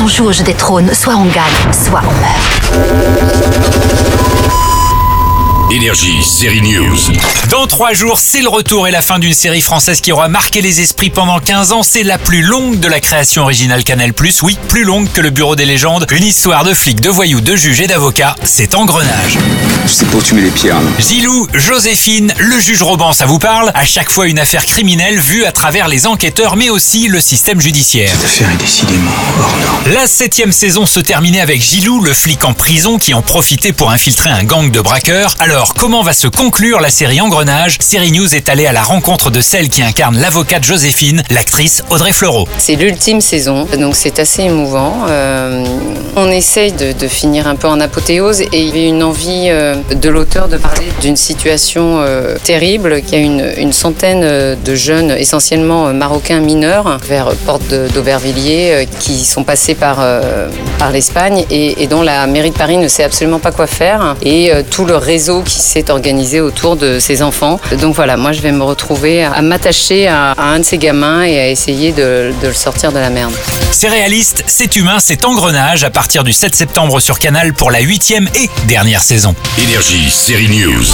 Quand on joue au jeu des trônes, soit on gagne, soit on meurt. Énergie, série news. Dans trois jours, c'est le retour et la fin d'une série française qui aura marqué les esprits pendant 15 ans. C'est la plus longue de la création originale Canal+. Oui, plus longue que le Bureau des légendes. Une histoire de flics, de voyous, de juges et d'avocats. C'est Engrenage. Je sais pas où tu mets les Arnaud. Gilou, Joséphine, le juge Roban, ça vous parle? À chaque fois une affaire criminelle vue à travers les enquêteurs, mais aussi le système judiciaire. Cette affaire est décidément hors norme. La septième saison se terminait avec Gilou, le flic en prison qui en profitait pour infiltrer un gang de braqueurs. Alors, comment va se conclure la série Engrenage? Série News est allée à la rencontre de celle qui incarne l'avocate Joséphine, l'actrice Audrey Fleurot. C'est l'ultime saison, donc c'est assez émouvant. Euh, on essaye de, finir un peu en apothéose et il y avait une envie euh, de l'auteur de parler d'une situation euh, terrible qui a une, centaine de jeunes, essentiellement marocains mineurs, vers Porte d'Aubervilliers, qui sont passés par, par l'Espagne et, dont la mairie de Paris ne sait absolument pas quoi faire et tout le réseau qui s'est organisé autour de ces enfants. Donc voilà, moi je vais me retrouver à, à m'attacher à, à un de ces gamins et à essayer de- de le sortir de la merde. C'est réaliste, c'est humain, c'est Engrenage à partir du 7 septembre sur Canal pour la huitième et dernière saison. Énergie, série news.